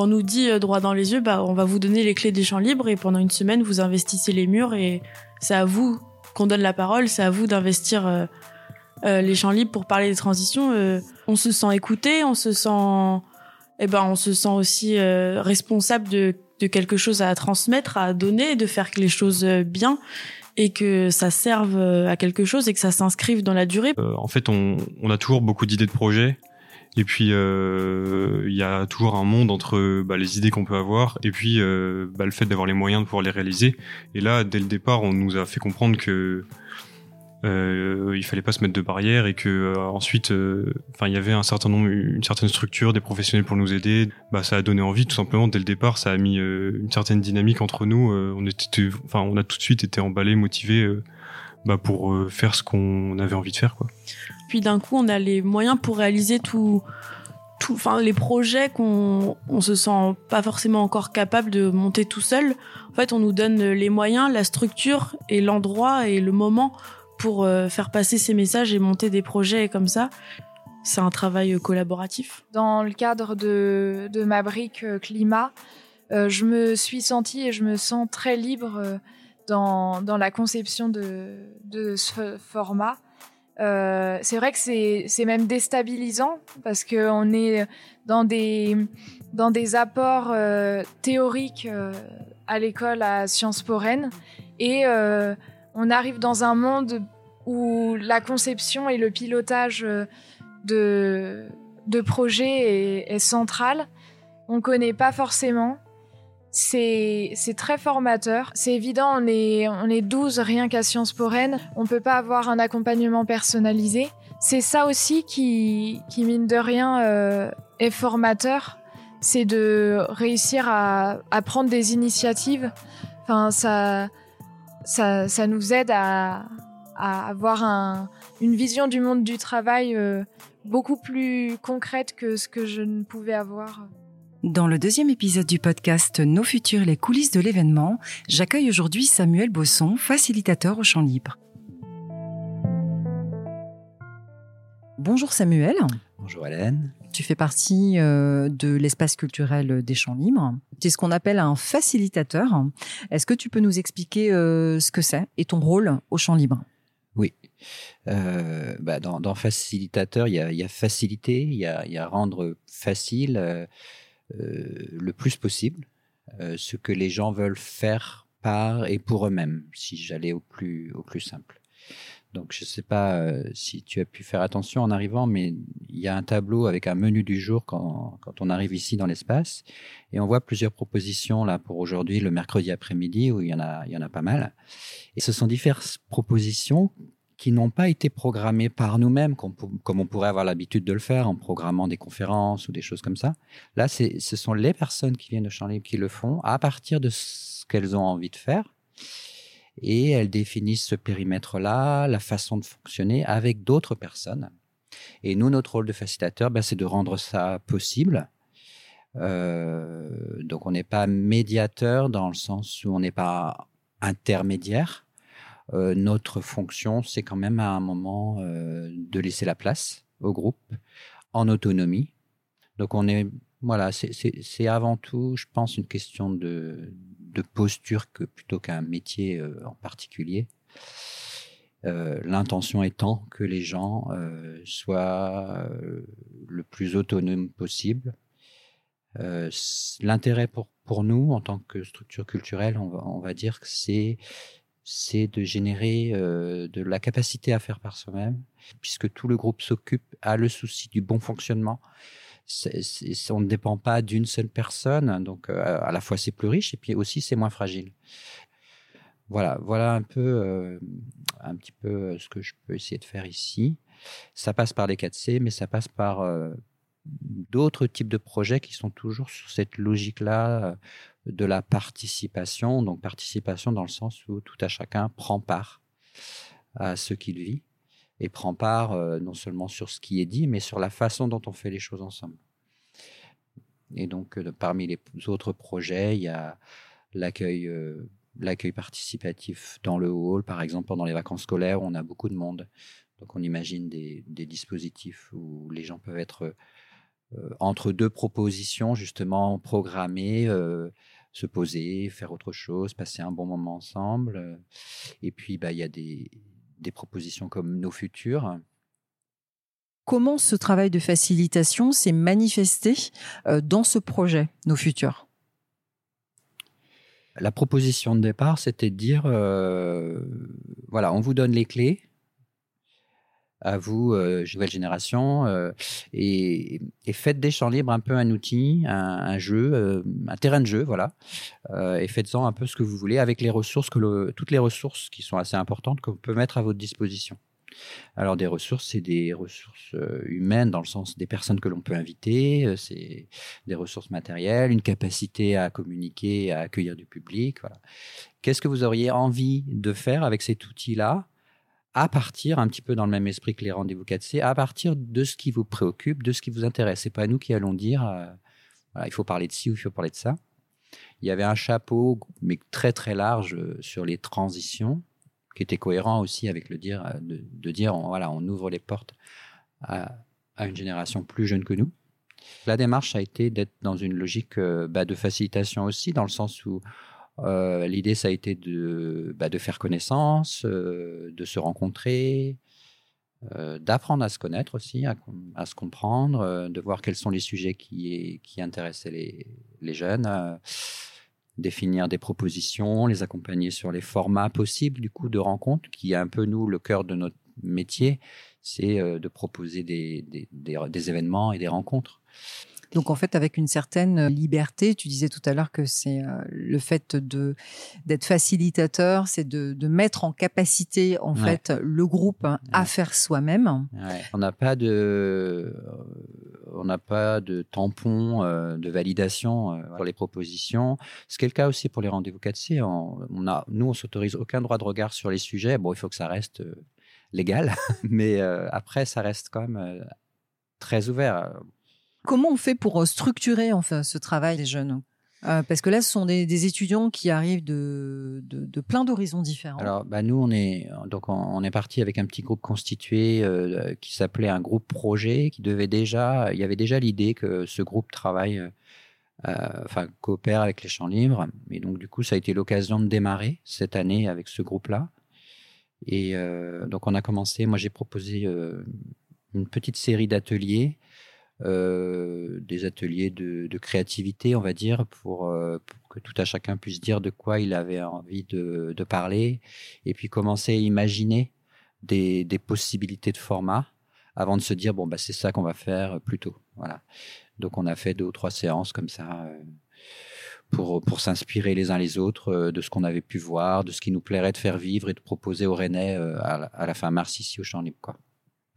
on nous dit droit dans les yeux, bah, on va vous donner les clés des champs libres et pendant une semaine, vous investissez les murs et c'est à vous qu'on donne la parole, c'est à vous d'investir les champs libres pour parler des transitions. on se sent écouté, on se sent, eh ben, on se sent aussi responsable de, de quelque chose à transmettre, à donner, de faire les choses bien et que ça serve à quelque chose et que ça s'inscrive dans la durée. en fait, on, on a toujours beaucoup d'idées de projets et puis euh, il y a toujours un monde entre bah, les idées qu'on peut avoir et puis euh, bah, le fait d'avoir les moyens de pouvoir les réaliser. Et là, dès le départ, on nous a fait comprendre que euh, il fallait pas se mettre de barrières et que euh, ensuite, euh, enfin, il y avait un certain nombre, une certaine structure, des professionnels pour nous aider. Bah, ça a donné envie, tout simplement. Dès le départ, ça a mis une certaine dynamique entre nous. on était, enfin, on a tout de suite été emballés, motivés. Bah, pour faire ce qu'on avait envie de faire quoi. Puis d'un coup, on a les moyens pour réaliser tout, tout, enfin les projets qu'on on se sent pas forcément encore capable de monter tout seul. En fait, on nous donne les moyens, la structure et l'endroit et le moment pour euh, faire passer ces messages et monter des projets comme ça. C'est un travail collaboratif. Dans le cadre de, de ma brique euh, climat, euh, je me suis sentie et je me sens très libre dans, la conception de, ce format. Euh, c'est vrai que c'est même déstabilisant parce qu'on est dans des, dans des apports euh, théoriques euh, à l'école à Sciences Po Rennes et on arrive dans un monde où la conception et le pilotage de, de projets est, est central. On connaît pas forcément c'est très formateur. C'est évident, on est, on est 12 rien qu'à Sciences Po Rennes. On peut pas avoir un accompagnement personnalisé. C'est ça aussi qui, qui mine de rien, euh, est formateur. C'est de réussir à, à, prendre des initiatives. Enfin, ça, ça, ça nous aide à, à avoir un, une vision du monde du travail euh, beaucoup plus concrète que ce que je ne pouvais avoir. Dans le deuxième épisode du podcast Nos futurs, les coulisses de l'événement, j'accueille aujourd'hui Samuel Bosson, facilitateur au Champ Libre. Bonjour Samuel. Bonjour Hélène. Tu fais partie euh, de l'espace culturel des Champs Libres. Tu es ce qu'on appelle un facilitateur. Est-ce que tu peux nous expliquer euh, ce que c'est et ton rôle au Champ Libre? Oui. Euh, bah, dans, facilitateur, il y a, faciliter, il y a, rendre facile. Euh, le plus possible euh, ce que les gens veulent faire par et pour eux-mêmes, si j'allais au plus, au plus simple. Donc, je ne sais pas euh, si tu as pu faire attention en arrivant, mais il y a un tableau avec un menu du jour quand, quand on arrive ici dans l'espace. Et on voit plusieurs propositions là pour aujourd'hui, le mercredi après-midi, où il y, en a, il y en a pas mal. Et ce sont diverses propositions qui n'ont pas été programmés par nous-mêmes, comme, on pourrait avoir l'habitude de le faire en programmant des conférences ou des choses comme ça. Là, ce sont les personnes qui viennent de Champ Libre qui le font à partir de ce qu'elles ont envie de faire. Et elles définissent ce périmètre-là, la façon de fonctionner avec d'autres personnes. Et nous, notre rôle de facilitateur, ben, c'est de rendre ça possible. Euh, donc, on n'est pas médiateur dans le sens où on n'est pas intermédiaire euh, notre fonction, c'est quand même à un moment euh, de laisser la place au groupe en autonomie. Donc on est voilà, c'est avant tout, je pense, une question de, posture que plutôt qu'un métier euh, en particulier. L'intention étant que les gens soient le plus autonomes possible. L'intérêt pour, nous, en tant que structure culturelle, on va dire que c'est c'est de générer euh, de la capacité à faire par soi-même, puisque tout le groupe s'occupe, a le souci du bon fonctionnement. on ne dépend pas d'une seule personne, donc euh, à la fois c'est plus riche et puis aussi c'est moins fragile. Voilà, voilà un peu, euh, un petit peu ce que je peux essayer de faire ici. Ça passe par les 4C, mais ça passe par d'autres types de projets qui sont toujours sur cette logique-là de la participation, donc participation dans le sens où tout à chacun prend part à ce qu'il vit et prend part euh, non seulement sur ce qui est dit, mais sur la façon dont on fait les choses ensemble. Et donc, euh, parmi les autres projets, il y a l'accueil euh, l'accueil participatif dans le hall, par exemple pendant les vacances scolaires, où on a beaucoup de monde. Donc, on imagine des dispositifs où les gens peuvent être entre deux propositions, justement, programmer, se poser, faire autre chose, passer un bon moment ensemble. Et puis, bah, il y a des, des propositions comme Nos Futurs, comment ce travail de facilitation s'est manifesté euh, dans ce projet, Nos Futurs La proposition de départ, c'était de dire, euh, voilà, on vous donne les clés, à vous, euh, nouvelle génération, et, faites des champs libres un peu un outil, un, jeu, un terrain de jeu, voilà, et faites-en un peu ce que vous voulez avec les ressources, que toutes les ressources qui sont assez importantes qu'on peut mettre à votre disposition. Alors des ressources, c'est des ressources euh, humaines dans le sens des personnes que l'on peut inviter, euh, c'est des ressources matérielles, une capacité à communiquer, à accueillir du public. Qu'est-ce que vous auriez envie de faire avec cet outil-là? À partir, un petit peu dans le même esprit que les rendez-vous 4C, à partir de ce qui vous préoccupe, de ce qui vous intéresse. C'est pas nous qui allons dire, euh, il faut parler de ci ou il faut parler de ça. Il y avait un chapeau, mais très très large, sur les transitions qui était cohérent aussi avec le dire, euh, de, dire, on, voilà, on ouvre les portes à, une génération plus jeune que nous. La démarche a été d'être dans une logique euh, bah, de facilitation aussi, dans le sens où euh, l'idée, ça a été de, bah, faire connaissance, de se rencontrer, d'apprendre à se connaître aussi, à, se comprendre, de voir quels sont les sujets qui, qui intéressaient les, jeunes définir des propositions, les accompagner sur les formats possibles du coup de rencontres, qui est un peu nous le cœur de notre métier, c'est euh, de proposer des, événements et des rencontres. Donc en fait, avec une certaine liberté, tu disais tout à l'heure que c'est euh, le fait de d'être facilitateur, c'est de, de, mettre en capacité en fait le groupe à faire soi-même. On n'a pas de on n'a pas de tampon euh, de validation euh, pour les propositions. Ce qui est le cas aussi pour les rendez-vous 4C. On, a, nous, on s'autorise aucun droit de regard sur les sujets. Bon, il faut que ça reste légal, mais après, ça reste quand même très ouvert. Comment on fait pour euh, structurer enfin ce travail des jeunes euh, parce que là, ce sont des, étudiants qui arrivent de, de, plein d'horizons différents. Alors, bah nous, on est donc on, est parti avec un petit groupe constitué euh, qui s'appelait un groupe projet, qui devait déjà, il y avait déjà l'idée que ce groupe travaille, enfin coopère avec les champs libres. Et donc, du coup, ça a été l'occasion de démarrer cette année avec ce groupe-là. Et donc, on a commencé. Moi, j'ai proposé une petite série d'ateliers des ateliers de, créativité, on va dire, pour, euh, pour, que tout à chacun puisse dire de quoi il avait envie de, de parler, et puis commencer à imaginer des, des, possibilités de format avant de se dire bon bah c'est ça qu'on va faire plus tôt. Voilà. Donc on a fait deux ou trois séances comme ça. Euh, pour, pour s'inspirer les uns les autres de ce qu'on avait pu voir, de ce qui nous plairait de faire vivre et de proposer aux Rennais à, la, à la fin mars ici au Champ Libre. Quoi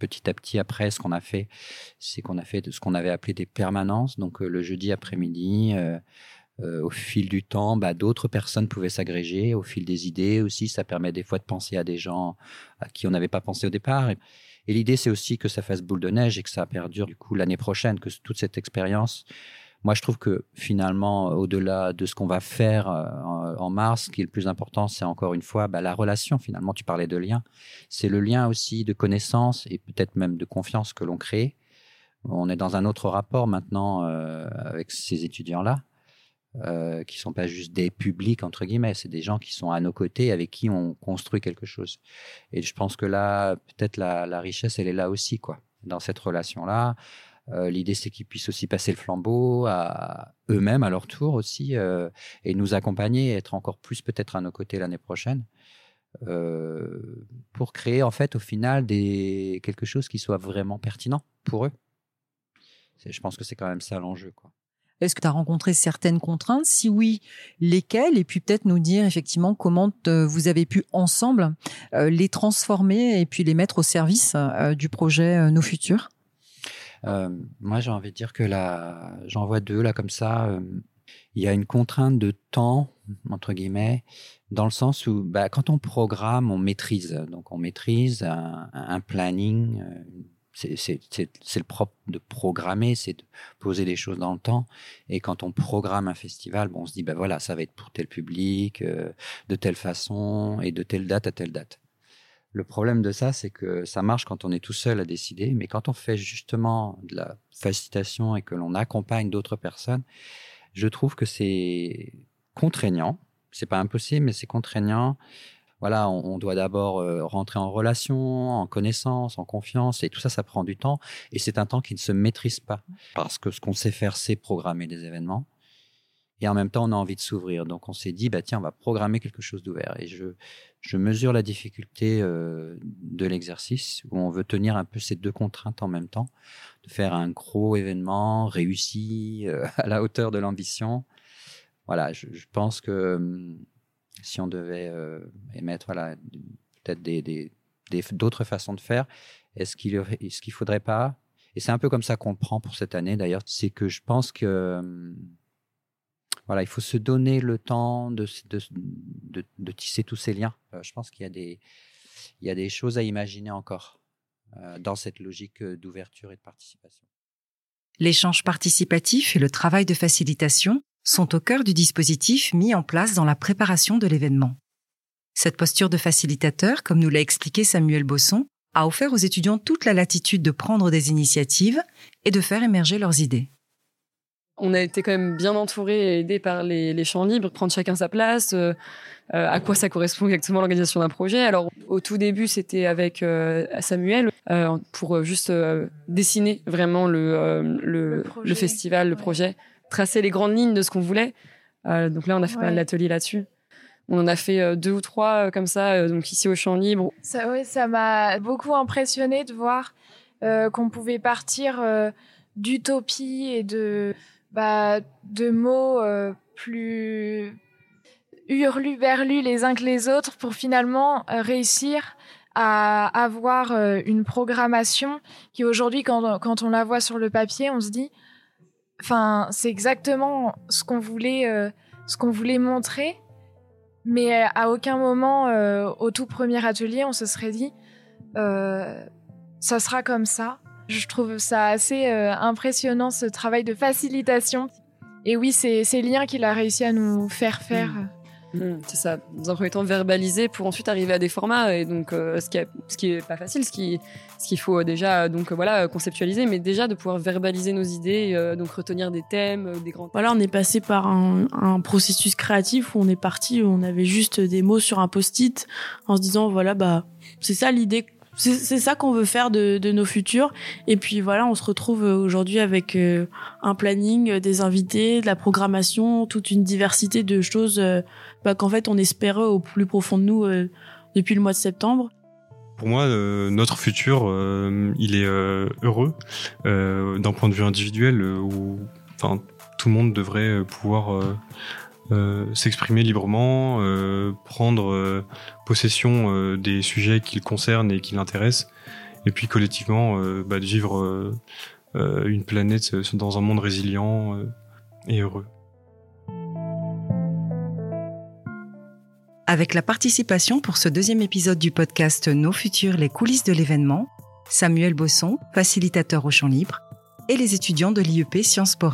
petit à petit après, ce qu'on a fait, c'est qu'on a fait ce qu'on avait appelé des permanences. Donc euh, le jeudi après-midi, euh, euh, au fil du temps, bah, d'autres personnes pouvaient s'agréger. Au fil des idées aussi, ça permet des fois de penser à des gens à qui on n'avait pas pensé au départ. Et, et l'idée, c'est aussi que ça fasse boule de neige et que ça perdure du coup l'année prochaine, que toute cette expérience moi, je trouve que finalement, au-delà de ce qu'on va faire euh, en, mars, ce qui est le plus important, c'est encore une fois bah, la relation. Finalement, tu parlais de lien. C'est le lien aussi de connaissance et peut-être même de confiance que l'on crée. On est dans un autre rapport maintenant euh, avec ces étudiants-là, euh, qui sont pas juste des publics entre guillemets, c'est des gens qui sont à nos côtés, avec qui on construit quelque chose. Et je pense que là, peut-être la, la richesse, elle est là aussi, quoi, dans cette relation-là. Euh, l'idée, c'est qu'ils puissent aussi passer le flambeau à eux-mêmes à leur tour aussi euh, et nous accompagner, être encore plus peut-être à nos côtés l'année prochaine euh, pour créer en fait au final quelque chose qui soit vraiment pertinent pour eux. Je pense que c'est quand même ça l'enjeu. Est-ce que tu as rencontré certaines contraintes? Si oui, lesquelles? Et puis peut-être nous dire effectivement comment vous avez pu ensemble les transformer et puis les mettre au service du projet Nos Futurs? Moi, j'ai envie de dire que là, j'en vois deux là comme ça. Euh, il y a une contrainte de temps entre guillemets, dans le sens où bah, quand on programme, on maîtrise. Donc on maîtrise un, planning. Euh, c'est le propre de programmer, c'est de poser des choses dans le temps. Et quand on programme un festival, bon, on se dit, ben voilà, ça va être pour tel public, de telle façon et de telle date à telle date. Le problème de ça, c'est que ça marche quand on est tout seul à décider, mais quand on fait justement de la facilitation et que l'on accompagne d'autres personnes, je trouve que c'est contraignant. C'est pas impossible, mais c'est contraignant. Voilà, on, doit d'abord euh, rentrer en relation, en connaissance, en confiance, et tout ça, ça prend du temps. Et c'est un temps qui ne se maîtrise pas, parce que ce qu'on sait faire, c'est programmer des événements et en même temps on a envie de s'ouvrir. Donc on s'est dit bah tiens on va programmer quelque chose d'ouvert et je je mesure la difficulté euh, de l'exercice où on veut tenir un peu ces deux contraintes en même temps, de faire un gros événement réussi euh, à la hauteur de l'ambition. Voilà, je, pense que hum, si on devait euh, émettre voilà peut-être des d'autres façons de faire, est-ce qu'il est-ce qu'il faudrait pas? Et c'est un peu comme ça qu'on le prend pour cette année d'ailleurs, c'est que je pense que hum, voilà, il faut se donner le temps de, tisser tous ces liens. Euh, je pense qu'il y, a des, il y a des choses à imaginer encore euh, dans cette logique euh, d'ouverture et de participation. L'échange participatif et le travail de facilitation sont au cœur du dispositif mis en place dans la préparation de l'événement. Cette posture de facilitateur, comme nous l'a expliqué Samuel Bosson, a offert aux étudiants toute la latitude de prendre des initiatives et de faire émerger leurs idées. On a été quand même bien entouré et aidé par les, champs libres, prendre chacun sa place, euh, euh, à quoi ça correspond exactement l'organisation d'un projet. Alors au tout début, c'était avec euh, Samuel pour juste dessiner vraiment le, le, festival, le projet, tracer les grandes lignes de ce qu'on voulait. donc là, on a fait pas mal d'ateliers là-dessus. On en a fait deux ou trois comme ça, donc ici au champ libre. Ça, ouais, ça m'a beaucoup impressionné de voir qu'on pouvait partir d'utopie et de bah, de mots euh, plus hurluberlus les uns que les autres pour finalement euh, réussir à avoir euh, une programmation qui aujourd'hui, quand, quand, on la voit sur le papier, on se dit, enfin, c'est exactement ce qu'on voulait, ce qu'on voulait montrer, mais à aucun moment, au tout premier atelier, on se serait dit, ça sera comme ça. Je trouve ça assez euh, impressionnant ce travail de facilitation. Et oui, c'est ces liens qu'il a réussi à nous faire faire. Mm. Mm, c'est ça, dans un premier temps verbaliser pour ensuite arriver à des formats et donc euh, ce qui est ce qui est pas facile, ce qui ce qu'il faut déjà donc voilà conceptualiser, mais déjà de pouvoir verbaliser nos idées, euh, donc retenir des thèmes, des grands. Voilà, on est passé par un, un, processus créatif où on est parti, où on avait juste des mots sur un post-it en se disant voilà bah c'est ça l'idée c'est ça qu'on veut faire de, nos futurs. Et puis voilà, on se retrouve aujourd'hui avec euh, un planning, euh, des invités, de la programmation, toute une diversité de choses euh, bah, qu'en fait on espérait au plus profond de nous depuis le mois de septembre. Pour moi, notre futur, il est heureux d'un point de vue individuel où tout le monde devrait pouvoir euh, s'exprimer librement, euh, prendre euh, possession des sujets qui le concernent et qui l'intéressent, et puis collectivement bah, de vivre une planète dans un monde résilient et heureux. Avec la participation pour ce deuxième épisode du podcast Nos futurs, les coulisses de l'événement, Samuel Bosson, facilitateur au champ libre, et les étudiants de l'IEP Sciences Po